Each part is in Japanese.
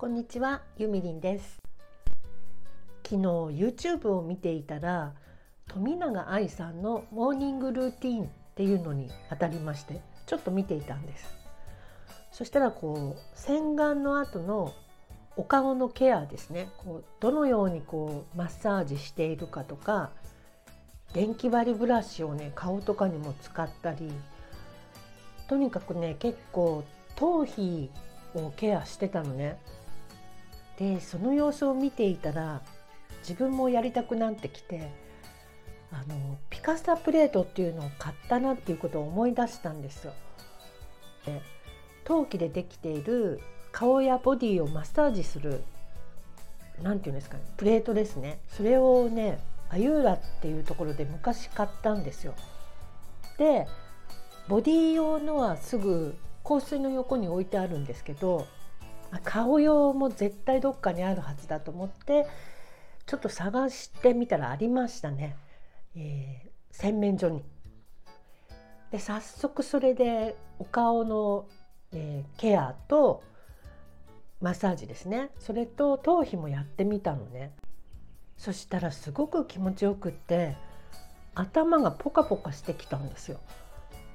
こんにちは、ゆみりんです。昨日 YouTube を見ていたら富永愛さんのモーニングルーティンっていうのに当たりましてちょっと見ていたんです。そしたらこう洗顔の後のお顔のケアですね。こうどのようにこうマッサージしているかとか電気割りブラシをね顔とかにも使ったりとにかくね結構頭皮をケアしてたのね。でその様子を見ていたら自分もやりたくなってきてあのピカサプレートっていうのを買ったなっていうことを思い出したんですよ。で陶器でできている顔やボディをマッサージする何て言うんですかねプレートですねそれをねアユーラっていうところで昔買ったんですよ。でボディ用のはすぐ香水の横に置いてあるんですけど顔用も絶対どっかにあるはずだと思ってちょっと探してみたらありましたね、えー、洗面所に。で早速それでお顔の、えー、ケアとマッサージですねそれと頭皮もやってみたのねそしたらすごく気持ちよくって頭がポカポカしてきたんですよ。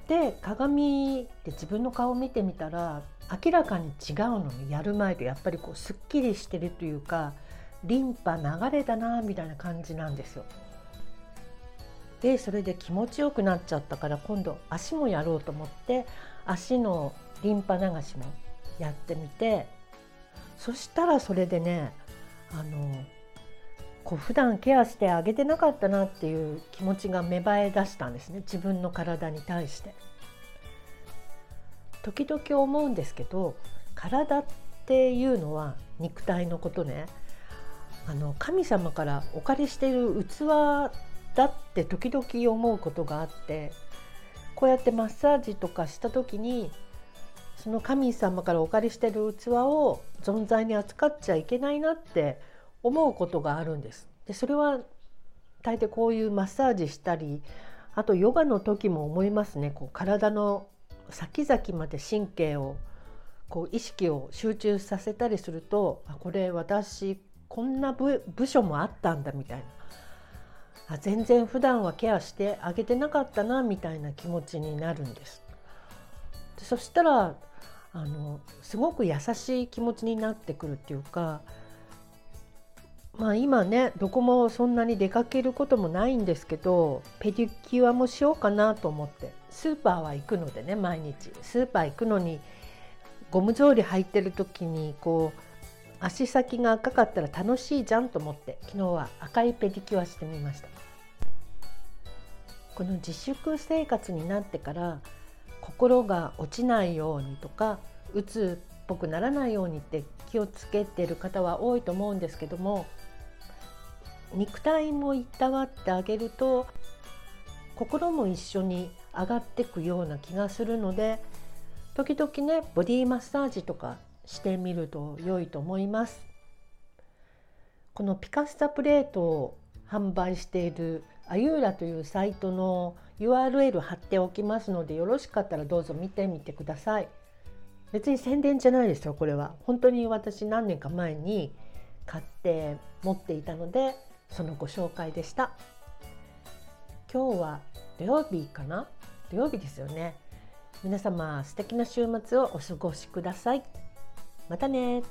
で鏡で自分の顔を見てみたら明らかに違うのにやる前とやっぱりこうすっきりしてるというかリンパ流れたなみたいな感じなんですよ。でそれで気持ちよくなっちゃったから今度足もやろうと思って足のリンパ流しもやってみてそしたらそれでねあのこう普段ケアしてあげてなかったなっていう気持ちが芽生え出したんですね自分の体に対して。時々思うんですけど体っていうのは肉体のことねあの神様からお借りしている器だって時々思うことがあってこうやってマッサージとかした時にその神様からお借りしてる器を存在に扱っちゃいけないなって思うことがあるんです。でそれは大抵こういうマッサージしたりあとヨガの時も思いますねこう体の先々まで神経をこう意識を集中させたりするとあこれ私こんな部署もあったんだみたいなあ全然普段はケアしてあげてなかったなみたいな気持ちになるんです。でそしたらあのすごく優しい気持ちになってくるっていうかまあ今ねどこもそんなに出かけることもないんですけどペディキュアもしようかなと思って。スーパーは行くのでね毎日。スーパー行くのにゴム草履履いてる時にこう足先が赤かったら楽しいじゃんと思って昨日は赤いペディキュアしてみました。この自粛生活になってから心が落ちないようにとかうつっぽくならないようにって気をつけてる方は多いと思うんですけども肉体もいたわってあげると心も一緒に上がってくような気がするので時々ねボディマッサージとかしてみると良いと思います。このピカスタプレートを販売しているアユーラというサイトの URL 貼っておきますのでよろしかったらどうぞ見てみてください。別に宣伝じゃないですよこれは。本当に私何年か前に買って持っていたのでそのご紹介でした。今日は土曜日かな？土曜日ですよね。皆様素敵な週末をお過ごしください。またね。